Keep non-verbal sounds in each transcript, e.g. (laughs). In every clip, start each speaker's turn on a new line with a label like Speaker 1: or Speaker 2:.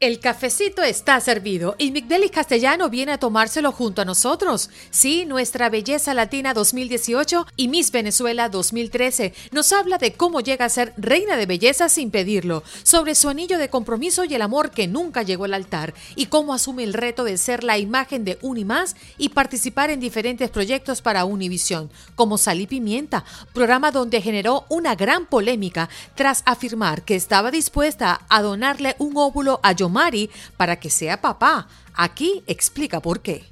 Speaker 1: El cafecito está servido y Migdelis Castellano viene a tomárselo junto a nosotros. Sí, nuestra Belleza Latina 2018 y Miss Venezuela 2013 nos habla de cómo llega a ser reina de belleza sin pedirlo, sobre su anillo de compromiso y el amor que nunca llegó al altar, y cómo asume el reto de ser la imagen de Unimás y participar en diferentes proyectos para Univisión, como Sal y Pimienta, programa donde generó una gran polémica tras afirmar que estaba dispuesta a donarle un óvulo a Mari para que sea papá. Aquí explica por qué.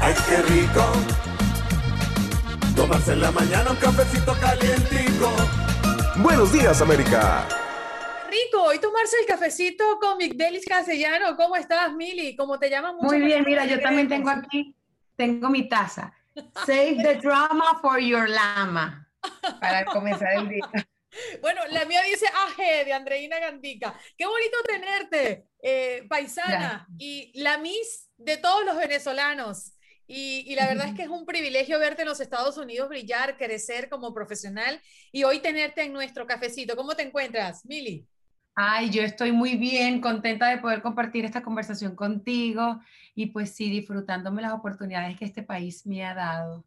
Speaker 2: Ay, qué rico. Tomarse en la mañana un cafecito calientico.
Speaker 3: Buenos días, América.
Speaker 1: Rico, hoy tomarse el cafecito con Migdelis Castellano. ¿Cómo estás, Mili? ¿Cómo te llaman
Speaker 4: Muy bien, mira, yo también tengo aquí, tengo mi taza. Save the drama for your lama. Para comenzar el día. (laughs)
Speaker 1: Bueno, la mía dice AG de Andreina Gandica. Qué bonito tenerte, eh, paisana, y la Miss de todos los venezolanos. Y, la verdad es que es un privilegio verte en los Estados Unidos brillar, crecer como profesional y hoy tenerte en nuestro cafecito. ¿Cómo te encuentras, Mili?
Speaker 4: Ay, yo estoy muy bien, contenta de poder compartir esta conversación contigo y pues sí, disfrutándome las oportunidades que este país me ha dado.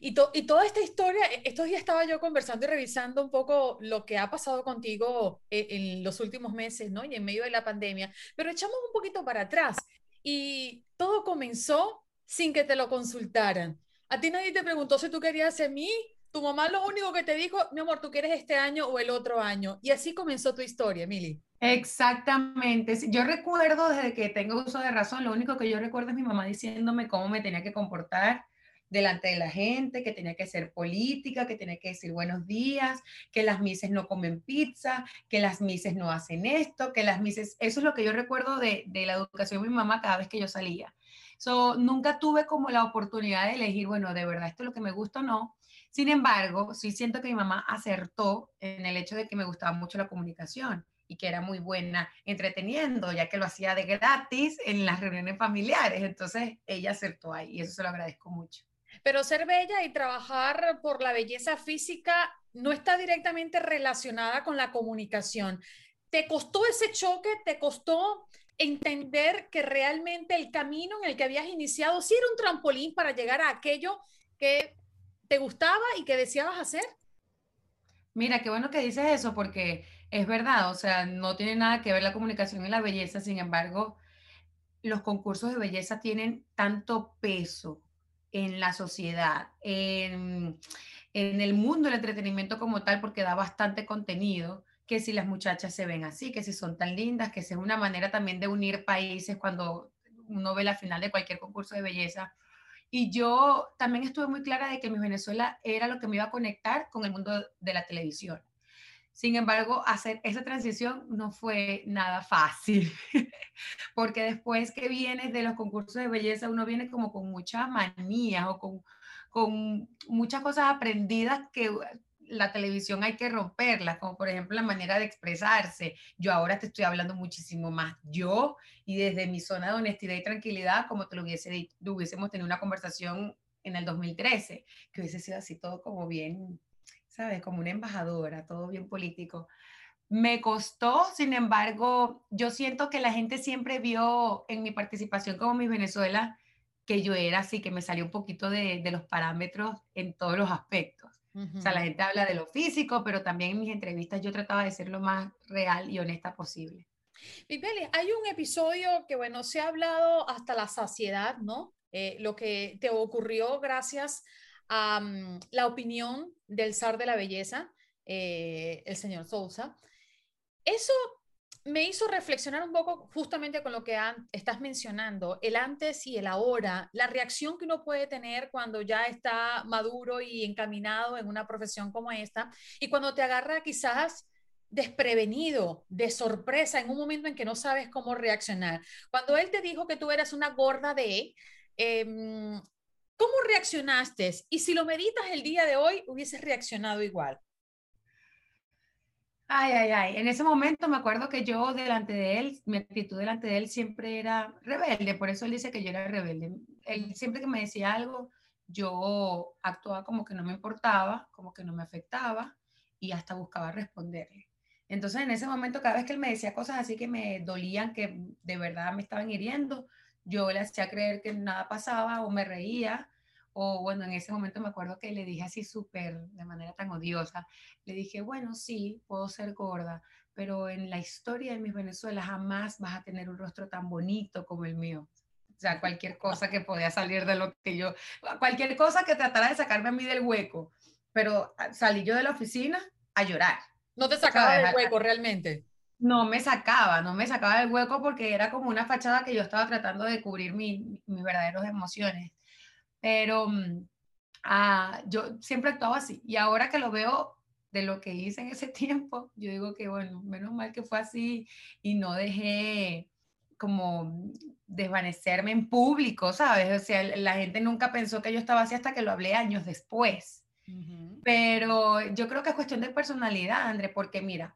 Speaker 1: Y, y, toda esta historia, e, estos días estaba yo conversando y revisando un poco lo que ha pasado contigo en, en, los últimos meses, ¿no? Y en medio de la pandemia, pero echamos un poquito para atrás y todo comenzó sin que te lo consultaran. A ti nadie te preguntó si tú querías ser mí. Tu mamá lo único que te dijo, mi amor, tú quieres este año o el otro año. Y así comenzó tu historia, Mili.
Speaker 4: Exactamente. Yo recuerdo desde que tengo uso de razón, lo único que yo recuerdo es mi mamá diciéndome cómo me tenía que comportar, delante de la gente, que tenía que ser política, que tenía que decir buenos días, que las mises no comen pizza, que las mises no hacen esto, que las mises, eso es lo que yo recuerdo de, de la educación de mi mamá cada vez que yo salía. So, nunca tuve como la oportunidad de elegir, bueno, de verdad esto es lo que me gusta o no. Sin embargo, sí siento que mi mamá acertó en el hecho de que me gustaba mucho la comunicación y que era muy buena entreteniendo, ya que lo hacía de gratis en las reuniones familiares. Entonces, ella acertó ahí y eso se lo agradezco mucho.
Speaker 1: Pero ser bella y trabajar por la belleza física no está directamente relacionada con la comunicación. ¿Te costó ese choque? ¿Te costó entender que realmente el camino en el que habías iniciado sí era un trampolín para llegar a aquello que te gustaba y que deseabas hacer?
Speaker 4: Mira, qué bueno que dices eso porque es verdad, o sea, no tiene nada que ver la comunicación y la belleza, sin embargo, los concursos de belleza tienen tanto peso en la sociedad, en, el mundo del entretenimiento como tal, porque da bastante contenido, que si las muchachas se ven así, que si son tan lindas, que es una manera también de unir países cuando uno ve la final de cualquier concurso de belleza. Y yo también estuve muy clara de que mi Venezuela era lo que me iba a conectar con el mundo de la televisión. Sin embargo, hacer esa transición no fue nada fácil, (laughs) porque después que vienes de los concursos de belleza, uno viene como con muchas manías o con, con muchas cosas aprendidas que la televisión hay que romperlas, como por ejemplo la manera de expresarse. Yo ahora te estoy hablando muchísimo más yo y desde mi zona de honestidad y tranquilidad, como te lo hubiese, hubiésemos tenido una conversación en el 2013, que hubiese sido así todo como bien ¿sabes? Como una embajadora, todo bien político. Me costó, sin embargo, yo siento que la gente siempre vio en mi participación como mi Venezuela que yo era así, que me salió un poquito de, de los parámetros en todos los aspectos. O sea, la gente habla de lo físico, pero también en mis entrevistas yo trataba de ser lo más real y honesta posible.
Speaker 1: Pipeli, hay un episodio que, bueno, se ha hablado hasta la saciedad, ¿no? Eh, lo que te ocurrió gracias la opinión del zar de la belleza, eh, el señor Sousa. Eso me hizo reflexionar un poco justamente con lo que estás mencionando, el antes y el ahora, la reacción que uno puede tener cuando ya está maduro y encaminado en una profesión como esta y cuando te agarra quizás desprevenido, de sorpresa, en un momento en que no sabes cómo reaccionar. Cuando él te dijo que tú eras una gorda de, em, ¿cómo reaccionaste? Y si lo meditas el día de hoy, hubieses reaccionado igual.
Speaker 4: Ay, ay, ay. En ese momento me acuerdo que yo delante de él, mi actitud delante de él siempre era rebelde, por eso él dice que yo era rebelde. Él siempre que me decía algo, yo actuaba como que no me importaba, como que no me afectaba y hasta buscaba responderle. Entonces en ese momento, cada vez que él me decía cosas así que me dolían, que de verdad me estaban hiriendo, yo le hacía creer que nada pasaba o me reía. O bueno, en ese momento me acuerdo que le dije así súper, de manera tan odiosa, le dije, bueno, sí, puedo ser gorda, pero en la historia de mis Venezuela jamás vas a tener un rostro tan bonito como el mío. O sea, cualquier cosa que podía salir de lo que yo, cualquier cosa que tratara de sacarme a mí del hueco, pero ah, salí yo de la oficina a llorar.
Speaker 1: ¿No te sacaba del hueco realmente?
Speaker 4: No me sacaba, no me sacaba del hueco porque era como una fachada que yo estaba tratando de cubrir mis verdaderas emociones. Pero mm, ah, yo siempre actuaba así. Y ahora que lo veo de lo que hice en ese (laughs) tiempo, yo digo que bueno, menos mal que fue así y no dejé como desvanecerme en público, ¿sabes? O sea, la gente nunca pensó que yo estaba así hasta que lo hablé años después. Pero yo creo que es cuestión de personalidad, André, porque mira,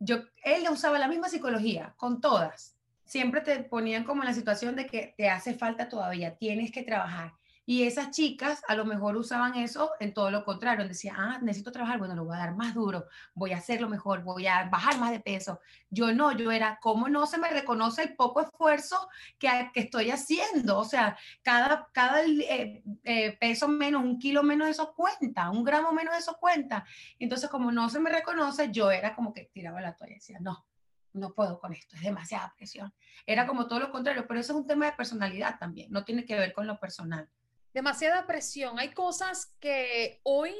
Speaker 4: yo, él usaba la misma psicología con todas. Siempre te ponían como en la situación de que te hace falta todavía, tienes que trabajar. Y esas chicas a lo mejor usaban eso en todo lo contrario. Decían, ah, necesito trabajar, bueno, lo voy a dar más duro, voy a hacerlo mejor, voy a bajar más de peso. Yo no, yo era, ¿cómo no se me reconoce el poco esfuerzo que, que estoy haciendo? O sea, cada, cada eh, eh, peso menos, un kilo menos, eso cuenta, un gramo menos, eso cuenta. Entonces, como no se me reconoce, yo era como que tiraba la toalla y decía, no, no puedo con esto, es demasiada presión. Era como todo lo contrario, pero eso es un tema de personalidad también, no tiene que ver con lo personal
Speaker 1: demasiada presión. Hay cosas que hoy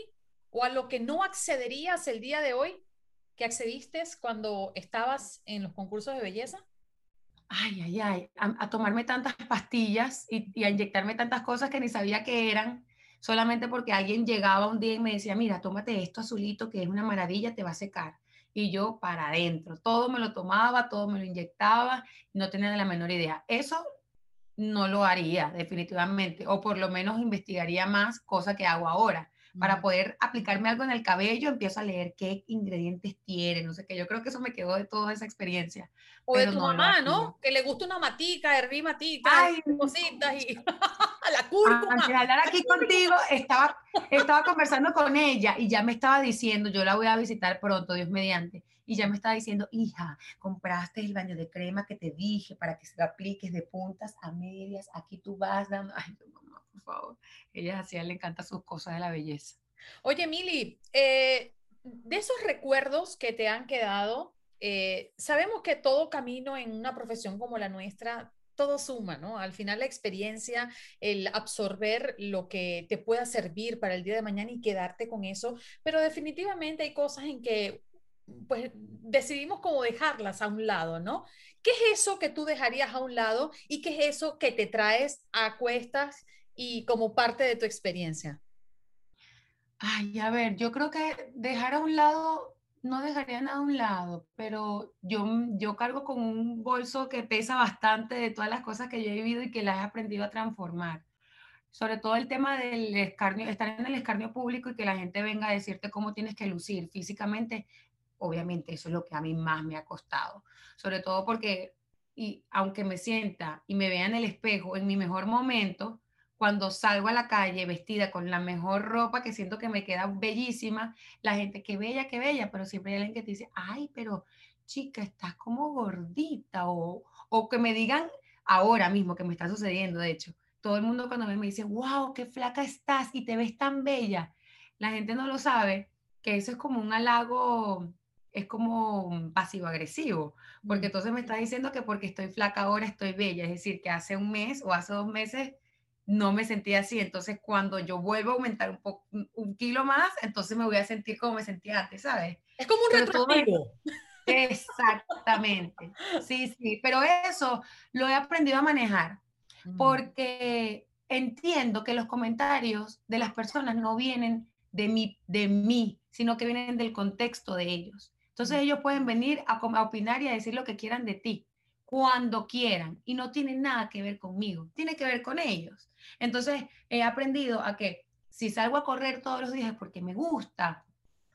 Speaker 1: o a lo que no accederías el día de hoy que accediste cuando estabas en los concursos de belleza.
Speaker 4: Ay, ay, ay, a, tomarme tantas pastillas y, a inyectarme tantas cosas que ni sabía que eran, solamente porque alguien llegaba un día y me decía, mira, tómate esto azulito que es una maravilla, te va a secar. Y yo para adentro, todo me lo tomaba, todo me lo inyectaba, no tenía la menor idea. Eso no lo haría definitivamente, o por lo menos investigaría más, cosa que hago ahora. Para poder aplicarme algo en el cabello, empiezo a leer qué ingredientes tiene, no sé qué. Yo creo que eso me quedó de toda esa experiencia.
Speaker 1: O de tu mamá, ¿no? Que le gusta una matica, herví matica, Ay, cositas y (laughs) la cúrcuma.
Speaker 4: Antes de hablar aquí contigo, estaba, estaba conversando con ella y ya me estaba diciendo, yo la voy a visitar pronto, Dios mediante y ya me estaba diciendo, hija, compraste el baño de crema que te dije para que se lo apliques de puntas a medias, aquí tú vas dando, ay, mamá, por favor, ella así le encanta sus cosas de la belleza.
Speaker 1: Oye, Mili, eh, de esos recuerdos que te han quedado, eh, sabemos que todo camino en una profesión como la nuestra todo suma, ¿no? Al final la experiencia, el absorber lo que te pueda servir para el día de mañana y quedarte con eso, pero definitivamente hay cosas en que pues decidimos como dejarlas a un lado, ¿no? ¿Qué es eso que tú dejarías a un lado y qué es eso que te traes a cuestas y como parte de tu experiencia?
Speaker 4: Ay, a ver, yo creo que dejar a un lado, no dejaría nada a un lado, pero yo, yo cargo con un bolso que pesa bastante de todas las cosas que yo he vivido y que las he aprendido a transformar sobre todo el tema del escarnio, estar en el escarnio público y que la gente venga a decirte cómo tienes que lucir físicamente, obviamente eso es lo que a mí más me ha costado, sobre todo porque, y aunque me sienta y me vea en el espejo en mi mejor momento, cuando salgo a la calle vestida con la mejor ropa que siento que me queda bellísima, la gente, qué bella, qué bella, pero siempre hay alguien que te dice, ay, pero chica, estás como gordita, o, o que me digan ahora mismo, que me está sucediendo, de hecho, todo el mundo cuando me, me dice, wow, qué flaca estás y te ves tan bella, la gente no lo sabe, que eso es como un halago es como pasivo-agresivo, porque entonces me está diciendo que porque estoy flaca ahora estoy bella, es decir, que hace un mes o hace dos meses no me sentía así, entonces cuando yo vuelvo a aumentar un, poco, un kilo más, entonces me voy a sentir como me sentía antes, ¿sabes?
Speaker 1: Es como un retroactivo.
Speaker 4: Exactamente, sí, sí, pero eso lo he aprendido a manejar, mm. porque entiendo que los comentarios de las personas no vienen de mí, de mí, sino que vienen del contexto de ellos. Entonces ellos pueden venir a, a opinar y a decir lo que quieran de ti cuando quieran y no tiene nada que ver conmigo, tiene que ver con ellos. Entonces he aprendido a que si salgo a correr todos los días es porque me gusta,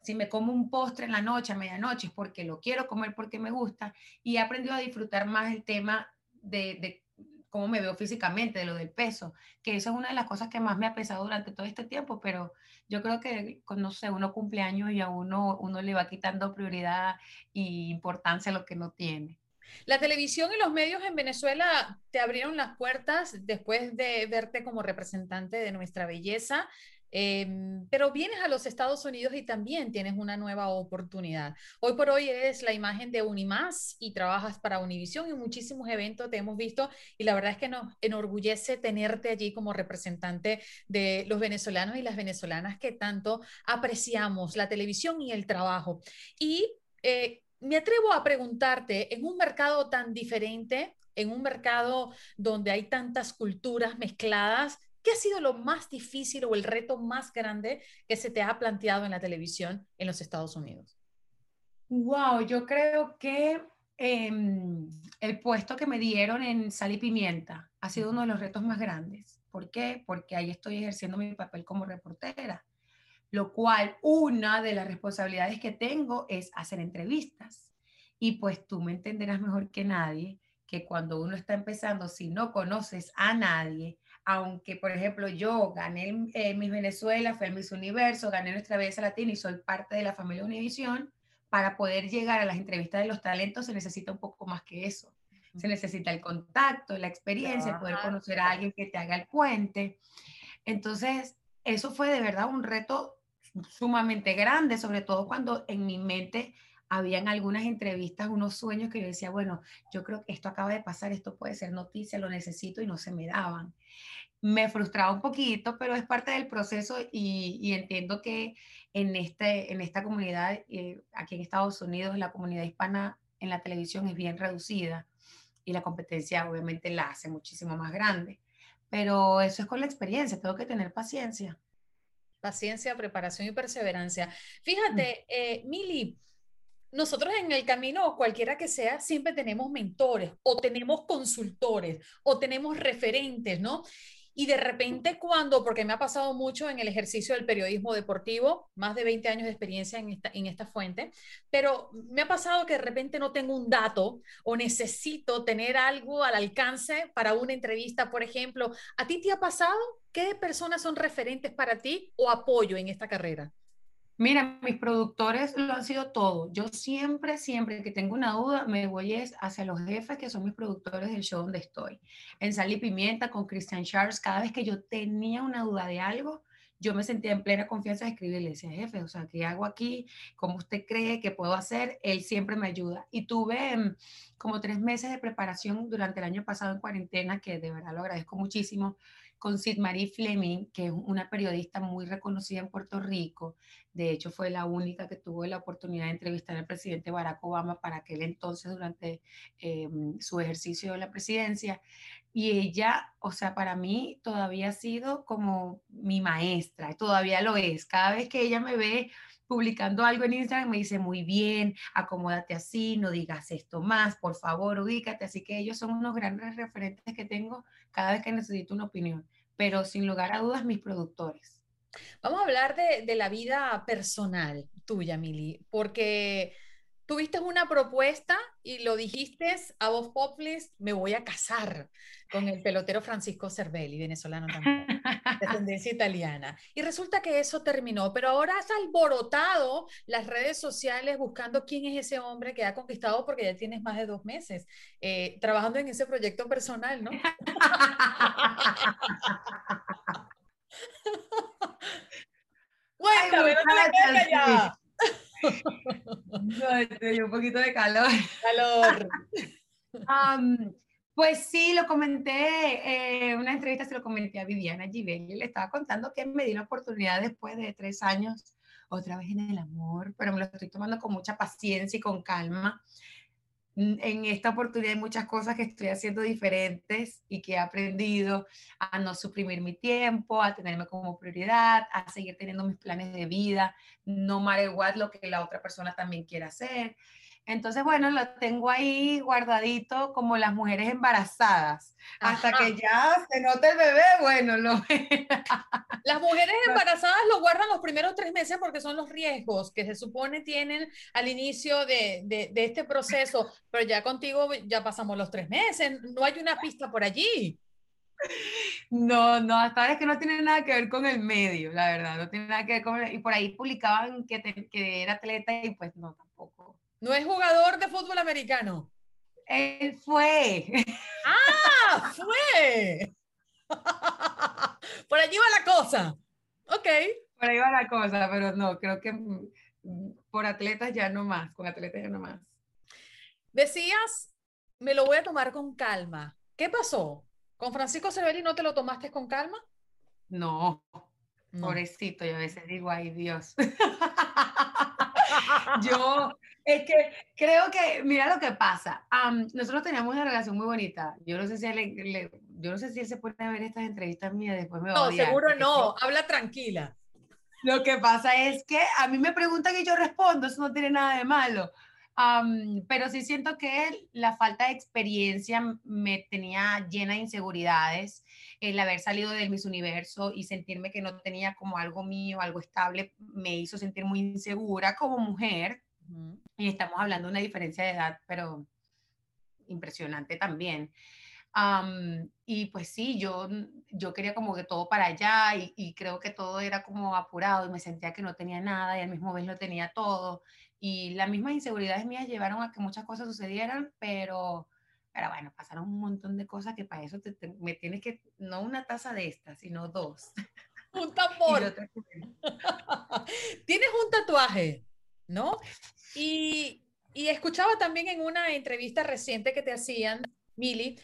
Speaker 4: si me como un postre en la noche, a medianoche, es porque lo quiero comer porque me gusta y he aprendido a disfrutar más el tema de, de cómo me veo físicamente, de lo del peso, que eso es una de las cosas que más me ha pesado durante todo este tiempo, pero yo creo que, no sé, uno cumpleaños y a uno, uno le va quitando prioridad e importancia a lo que no tiene.
Speaker 1: La televisión y los medios en Venezuela te abrieron las puertas después de verte como representante de nuestra belleza. Em, pero vienes a los Estados Unidos y también tienes una nueva oportunidad. Hoy por hoy eres la imagen de Unimás y trabajas para Univision y muchísimos eventos te hemos visto y la verdad es que nos enorgullece tenerte allí como representante de los venezolanos y las venezolanas que tanto apreciamos la televisión y el trabajo. Y eh, me atrevo a preguntarte, en un mercado tan diferente, en un mercado donde hay tantas culturas mezcladas, ¿Qué ha sido lo más difícil o el reto más grande que se te ha planteado en la televisión en los Estados Unidos?
Speaker 4: Wow, yo creo que em, el puesto que me dieron en Sal y Pimienta ha sido uno de los retos más grandes. ¿Por qué? Porque ahí estoy ejerciendo mi papel como reportera, lo cual una de las responsabilidades que tengo es hacer entrevistas. Y pues tú me entenderás mejor que nadie que cuando uno está empezando, si no conoces a nadie, aunque, por ejemplo, yo gané eh, Miss Venezuela, fui al Miss Universo, gané nuestra belleza latina y soy parte de la familia Univisión, para poder llegar a las entrevistas de los talentos se necesita un poco más que eso. Se necesita el contacto, la experiencia, poder conocer a alguien que te haga el puente. Entonces, eso fue de verdad un reto sumamente grande, sobre todo cuando en mi mente habían algunas entrevistas, unos sueños que yo decía, bueno, yo creo que esto acaba de pasar, esto puede ser noticia, lo necesito y no se me daban. Me frustraba un poquito, pero es parte del proceso y, entiendo que en, este, en esta comunidad, eh, aquí en Estados Unidos, la comunidad hispana en la televisión es bien reducida y la competencia obviamente la hace muchísimo más grande. Pero eso es con la experiencia, tengo que tener paciencia.
Speaker 1: Paciencia, preparación y perseverancia. Fíjate, eh, Mili, nosotros en el camino, cualquiera que sea, siempre tenemos mentores o tenemos consultores o tenemos referentes, ¿no? Y de repente cuando, porque me ha pasado mucho en el ejercicio del periodismo deportivo, más de 20 años de experiencia en esta, en esta fuente, pero me ha pasado que de repente no tengo un dato o necesito tener algo al alcance para una entrevista, por ejemplo. ¿A ti te ha pasado? ¿Qué personas son referentes para ti o apoyo en esta carrera?
Speaker 4: Mira, mis productores lo han sido todo. Yo siempre, siempre que tengo una duda, me voy hacia los jefes que son mis productores del show donde estoy. En Sal y Pimienta con Christian Charles, cada vez que yo tenía una duda de algo, yo me sentía en plena confianza de escribirle, decía, jefe, o sea, ¿qué hago aquí? ¿Cómo usted cree que puedo hacer? Él siempre me ayuda. Y tuve mm, como tres meses de preparación durante el año pasado en cuarentena, que de verdad lo agradezco muchísimo, con Sid Marie Fleming, que es una periodista muy reconocida en Puerto Rico. De hecho, fue la única que tuvo la oportunidad de entrevistar al presidente Barack Obama para aquel entonces durante eh, su ejercicio de la presidencia. Y ella, o sea, para mí todavía ha sido como mi maestra, todavía lo es. Cada vez que ella me ve publicando algo en Instagram, me dice, muy bien, acomódate así, no digas esto más, por favor, ubícate. Así que ellos son unos grandes referentes que tengo cada vez que necesito una opinión pero sin lugar a dudas mis productores.
Speaker 1: Vamos a hablar de, la vida personal tuya, Mili, porque tuviste una propuesta y lo dijiste a vos poplis, me voy a casar con el pelotero Francisco Cervelli, venezolano también, de (laughs) tendencia italiana. Y resulta que eso terminó, pero ahora has alborotado las redes sociales buscando quién es ese hombre que ha conquistado porque ya tienes más de dos meses eh, trabajando en ese proyecto personal, ¿no? (laughs)
Speaker 4: Cuéntame, no te no, un poquito de calor.
Speaker 1: Calor. (laughs)
Speaker 4: Pues sí, lo comenté, en eh, una entrevista se lo comenté a Viviana Givelli, le estaba contando que me di la oportunidad después de tres años, otra vez en el amor, pero me lo estoy tomando con mucha paciencia y con calma. En esta oportunidad hay muchas cosas que estoy haciendo diferentes y que he aprendido a no suprimir mi tiempo, a tenerme como prioridad, a seguir teniendo mis planes de vida, no matter lo que la otra persona también quiera hacer. Entonces, bueno, lo tengo ahí guardadito como las mujeres embarazadas. Hasta que ya se note el bebé, bueno, lo (laughs)
Speaker 1: Las mujeres embarazadas lo guardan los primeros tres meses porque son los riesgos que se supone tienen al inicio de, de, de este proceso, pero ya contigo ya pasamos los tres meses, no hay una pista por allí.
Speaker 4: No, no, hasta ahora es que no tiene nada que ver con el medio, la verdad, no tiene nada que ver con... Y por ahí publicaban que, que era atleta y pues no,
Speaker 1: no es jugador de fútbol americano.
Speaker 4: Él fue. (laughs)
Speaker 1: ¡Ah! ¡Fue! (laughs) Por allí va la cosa. Ok.
Speaker 4: Por ahí va la cosa, pero no, creo que por atletas ya no más, con atletas ya no más.
Speaker 1: Decías, me lo voy a tomar con calma. ¿Qué pasó? ¿Con Francisco Cervelli no te lo tomaste con calma?
Speaker 4: No, no. pobrecito, yo a veces digo, ay Dios. (laughs) yo, es que creo que, mira lo que pasa. nosotros teníamos una relación muy bonita. Yo no sé si él, yo no sé si él se puede ver estas entrevistas mías después me va
Speaker 1: No, seguro no. Habla tranquila.
Speaker 4: Lo que pasa es que a mí me preguntan y yo respondo. Eso no tiene nada de malo. pero sí siento que la falta de experiencia me tenía llena de inseguridades. El haber salido del Miss Universo y sentirme que no tenía como algo mío, algo estable, me hizo sentir muy insegura como mujer y estamos hablando de una diferencia de edad, pero impresionante también. y pues sí, yo, yo quería como que todo para allá y, y, creo que todo era como apurado y me sentía que no tenía nada y al mismo vez lo tenía todo. Y las mismas inseguridades mías llevaron a que muchas cosas sucedieran, pero, pero bueno, pasaron un montón de cosas que para eso te, me tienes que, no una taza de estas, sino dos. (laughs)
Speaker 1: Un (laughs) tambor. (laughs) Tienes un tatuaje, ¿no? Y, escuchaba también en una entrevista reciente que te hacían, Mili,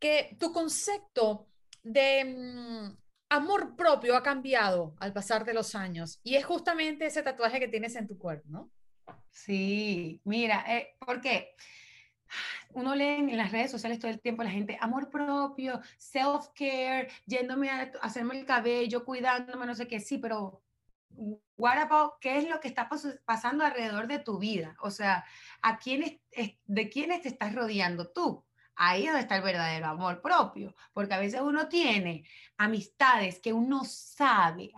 Speaker 1: que tu concepto de mm, amor propio ha cambiado al pasar de los años. Y es justamente ese tatuaje que tienes en tu cuerpo, ¿no?
Speaker 4: Sí, mira, eh, ¿por qué? Uno lee en las redes sociales todo el tiempo la gente, amor propio, self-care, yéndome a hacerme el cabello, cuidándome, no sé qué, sí, pero what qué es lo que está pasando alrededor de tu vida? O sea, ¿a quiénes, ¿de quiénes te estás rodeando tú? Ahí es donde está el verdadero amor propio, porque a veces uno tiene amistades que uno sabe,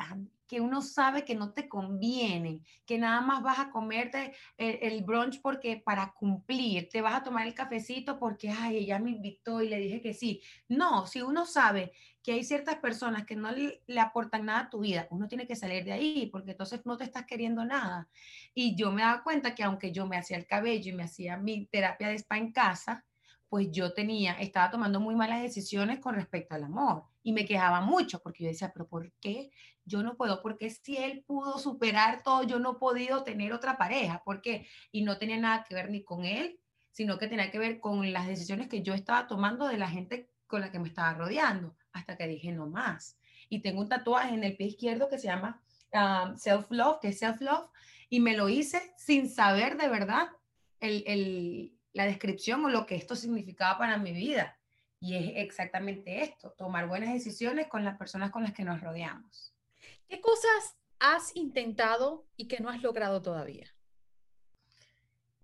Speaker 4: que uno sabe que no te conviene, que nada más vas a comerte el, brunch porque para cumplir, te vas a tomar el cafecito porque, ay, ella me invitó y le dije que sí. No, si uno sabe que hay ciertas personas que no le, le, aportan nada a tu vida, uno tiene que salir de ahí porque entonces no te estás queriendo nada. Y yo me daba cuenta que aunque yo me hacía el cabello y me hacía mi terapia de spa en casa, pues yo tenía, estaba tomando muy malas decisiones con respecto al amor y me quejaba mucho porque yo decía, pero ¿por qué yo no puedo? Porque si él pudo superar todo, yo no he podido tener otra pareja. ¿Por qué? Y no tenía nada que ver ni con él, sino que tenía que ver con las decisiones que yo estaba tomando de la gente con la que me estaba rodeando, hasta que dije no más. Y tengo un tatuaje en el pie izquierdo que se llama um, Self Love, que es Self Love, y me lo hice sin saber de verdad el, el la descripción o lo que esto significaba para mi vida. Y es exactamente esto, tomar buenas decisiones con las personas con las que nos rodeamos.
Speaker 1: ¿Qué cosas has intentado y que no has logrado todavía?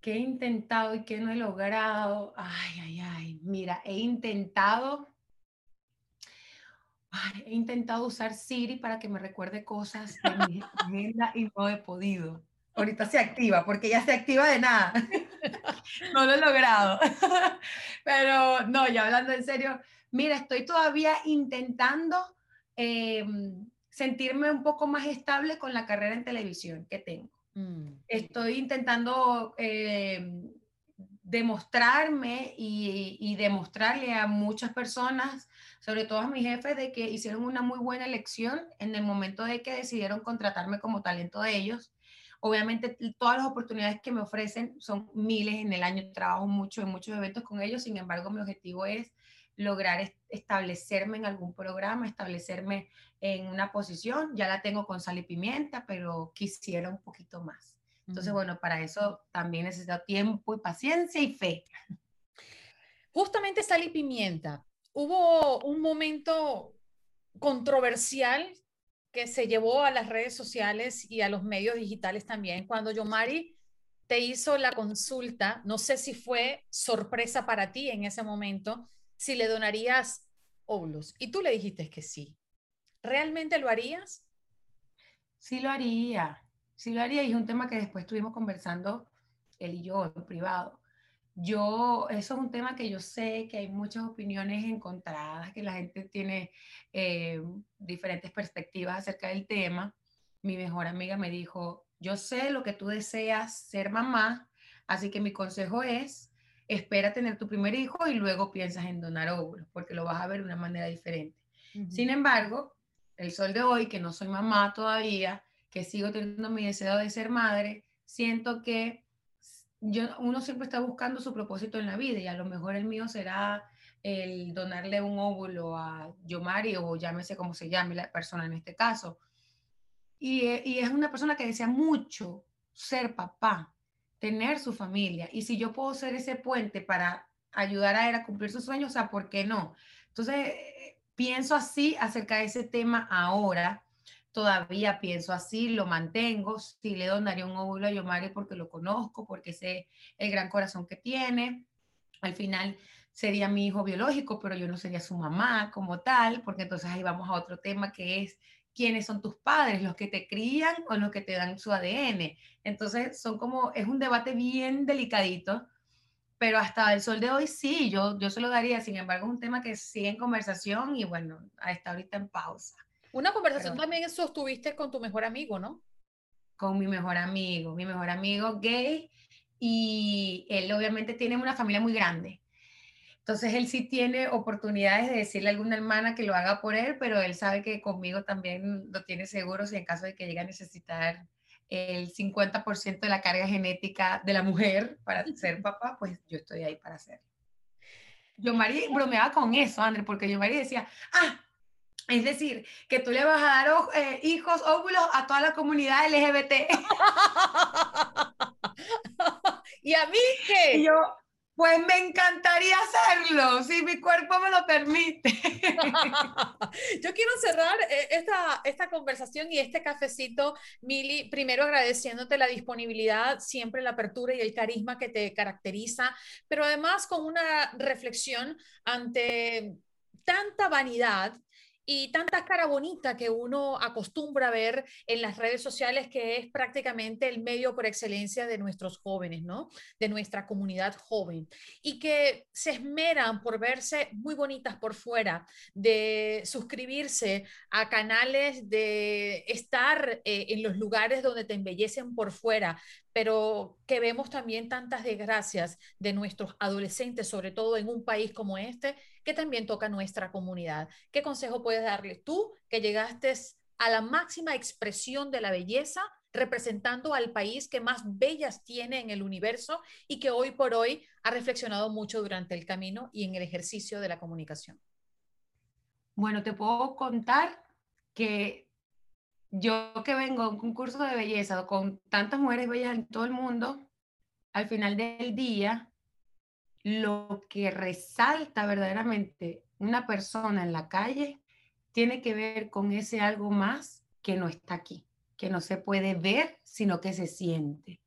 Speaker 4: ¿Qué he intentado y que no he logrado? Ay, ay, ay. Mira, he intentado, he intentado usar Siri para que me recuerde cosas de mi agenda y no he podido. Ahorita se activa, porque ya se activa de nada. (laughs) no lo he logrado. (laughs) Pero no, ya hablando en serio, mira, estoy todavía intentando em, sentirme un poco más estable con la carrera en televisión que tengo. Mm. Estoy intentando em, demostrarme y, y, demostrarle a muchas personas, sobre todo a mis jefes, de que hicieron una muy buena elección en el momento de que decidieron contratarme como talento de ellos Obviamente todas las oportunidades que me ofrecen son miles en el año, trabajo mucho en muchos eventos con ellos, sin embargo mi objetivo es lograr establecerme en algún programa, establecerme en una posición, ya la tengo con sal y pimienta, pero quisiera un poquito más. Entonces, bueno, para eso también necesito tiempo y paciencia y fe.
Speaker 1: Justamente sal y pimienta. Hubo un momento controversial que se llevó a las redes sociales y a los medios digitales también, cuando Yomari te hizo la consulta, no sé si fue sorpresa para ti en ese momento, si le donarías óvulos. Y tú le dijiste que sí. ¿Realmente lo harías?
Speaker 4: Sí lo haría, sí lo haría. Y es un tema que después estuvimos conversando él y yo en privado. Yo, eso es un tema que yo sé que hay muchas opiniones encontradas, que la gente tiene eh, diferentes perspectivas acerca del tema. Mi mejor amiga me dijo, yo sé lo que tú deseas ser mamá, así que mi consejo es, espera tener tu primer hijo y luego piensas en donar óvulos, porque lo vas a ver de una manera diferente. Sin embargo, el sol de hoy, que no soy mamá todavía, que sigo teniendo mi deseo de ser madre, siento que uno siempre está buscando su propósito en la vida y a lo mejor el mío será el donarle un óvulo a Yomari o llámese como se llame la persona en este caso. Y, eh, y es una persona que desea mucho ser papá, tener su familia. Y si yo puedo ser ese puente para ayudar a él a cumplir sus sueños, o sea, ¿por qué no? Entonces, eh, pienso así acerca de ese tema ahora todavía pienso así, lo mantengo, sí le donaría un óvulo a Yomari porque lo conozco, porque sé el gran corazón que tiene. Al final sería mi hijo biológico, pero yo no sería su mamá como tal, porque entonces ahí vamos a otro tema que es quiénes son tus padres, los que te crían o los que te dan su ADN. Entonces son como, es un debate bien delicadito, pero hasta el sol de hoy sí, yo, yo se lo daría, sin embargo es un tema que sigue en conversación y bueno, está ahorita en pausa.
Speaker 1: Una conversación también sostuviste con tu mejor amigo, ¿no?
Speaker 4: Con mi mejor amigo, mi mejor amigo gay, y él obviamente tiene una familia muy grande. Entonces él sí tiene oportunidades de decirle a alguna hermana que lo haga por él, pero él sabe que conmigo también lo tiene seguro si en caso de que llegue a necesitar el 50% de la carga genética de la mujer para ser papá, pues yo estoy ahí para hacerlo. Yo Mari bromeaba con eso, André, porque yo Mari decía, ah, es decir, que tú le vas a dar eh, hijos, óvulos a toda la comunidad LGBT. (laughs) (laughs)
Speaker 1: ¿Y a mí qué?
Speaker 4: yo, pues me encantaría hacerlo, si mi cuerpo me lo permite. (laughs)
Speaker 1: Yo quiero cerrar eh, esta, esta conversación y este cafecito, Mili, primero agradeciéndote la disponibilidad, siempre la apertura y el carisma que te caracteriza, pero además con una reflexión ante tanta vanidad y tanta cara bonita que uno acostumbra a ver en las redes sociales, que es prácticamente el medio por excelencia de nuestros jóvenes, ¿no? De nuestra comunidad joven. Y que se esmeran por verse muy bonitas por fuera, de suscribirse a canales, de estar eh, en los lugares donde te embellecen por fuera, pero que vemos también tantas desgracias de nuestros adolescentes, sobre todo en un país como este, que también toca nuestra comunidad. ¿Qué consejo puedes darles tú que llegaste a la máxima expresión de la belleza, representando al país que más bellas tiene en el universo y que hoy por hoy ha reflexionado mucho durante el camino y en el ejercicio de la comunicación?
Speaker 4: Bueno, te puedo contar que yo que vengo a un concurso de belleza con tantas mujeres bellas en todo el mundo, al final del día, lo que resalta verdaderamente una persona en la calle tiene que ver con ese algo más que no está aquí, que no se puede ver, sino que se siente.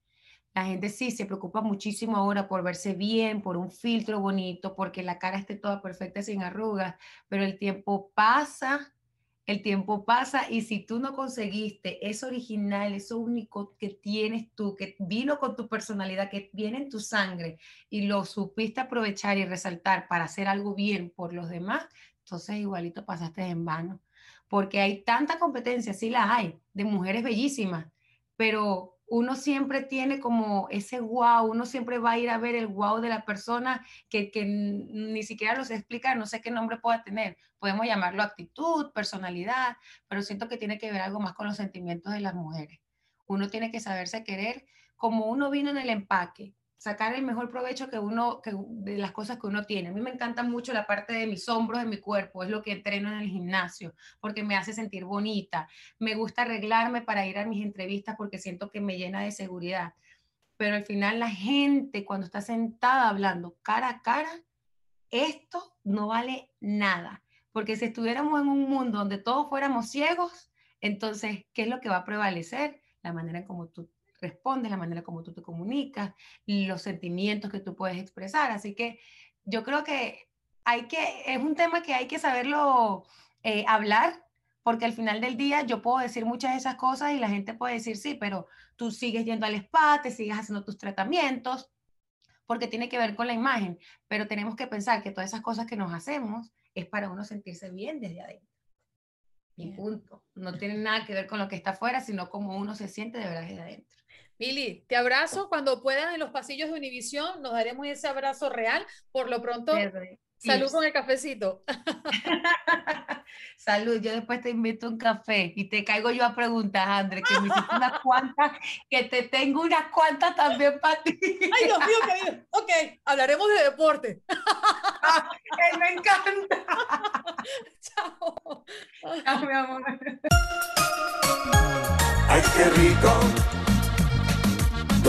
Speaker 4: La gente sí se preocupa muchísimo ahora por verse bien, por un filtro bonito, porque la cara esté toda perfecta sin arrugas, pero el tiempo pasa el tiempo pasa y si tú no conseguiste eso original, eso único que tienes tú, que vino con tu personalidad, que viene en tu sangre y lo supiste aprovechar y resaltar para hacer algo bien por los demás, entonces igualito pasaste en vano. Porque hay tanta competencia, sí la hay, de mujeres bellísimas, pero uno siempre tiene como ese wow, uno siempre va a ir a ver el wow de la persona que, ni siquiera los explica, no sé qué nombre pueda tener. Podemos llamarlo actitud, personalidad, pero siento que tiene que ver algo más con los sentimientos de las mujeres. Uno tiene que saberse querer como uno vino en el empaque, sacar el mejor provecho que uno, de las cosas que uno tiene. A mí me encanta mucho la parte de mis hombros, de mi cuerpo, es lo que entreno en el gimnasio, porque me hace sentir bonita. Me gusta arreglarme para ir a mis entrevistas porque siento que me llena de seguridad. Pero al final la gente cuando está sentada hablando cara a cara, esto no vale nada. Porque si estuviéramos en un mundo donde todos fuéramos ciegos, entonces, ¿qué es lo que va a prevalecer? La manera en cómo tú respondes, la manera como tú te comunicas, los sentimientos que tú puedes expresar. Así que yo creo que hay que, es un tema que hay que saberlo eh, hablar, porque al final del día yo puedo decir muchas de esas cosas y la gente puede decir sí, pero tú sigues yendo al spa, te sigues haciendo tus tratamientos, porque tiene que ver con la imagen, pero tenemos que pensar que todas esas cosas que nos hacemos es para uno sentirse bien desde adentro. Y punto. No tiene nada que ver con lo que está afuera, sino cómo uno se siente de verdad desde adentro.
Speaker 1: Mili, te abrazo. Cuando puedan en los pasillos de Univisión, nos daremos ese abrazo real. Por lo pronto, salud con el cafecito. (laughs)
Speaker 4: salud, yo después te invito un café y te caigo yo a preguntas, André, que me hiciste unas cuantas, que te tengo unas cuantas también para ti.
Speaker 1: Ay, Dios mío, querido. Ok, hablaremos de deporte. (laughs)
Speaker 4: me encanta. (laughs)
Speaker 1: Chao.
Speaker 4: Chao, mi amor.
Speaker 2: Ay, qué rico.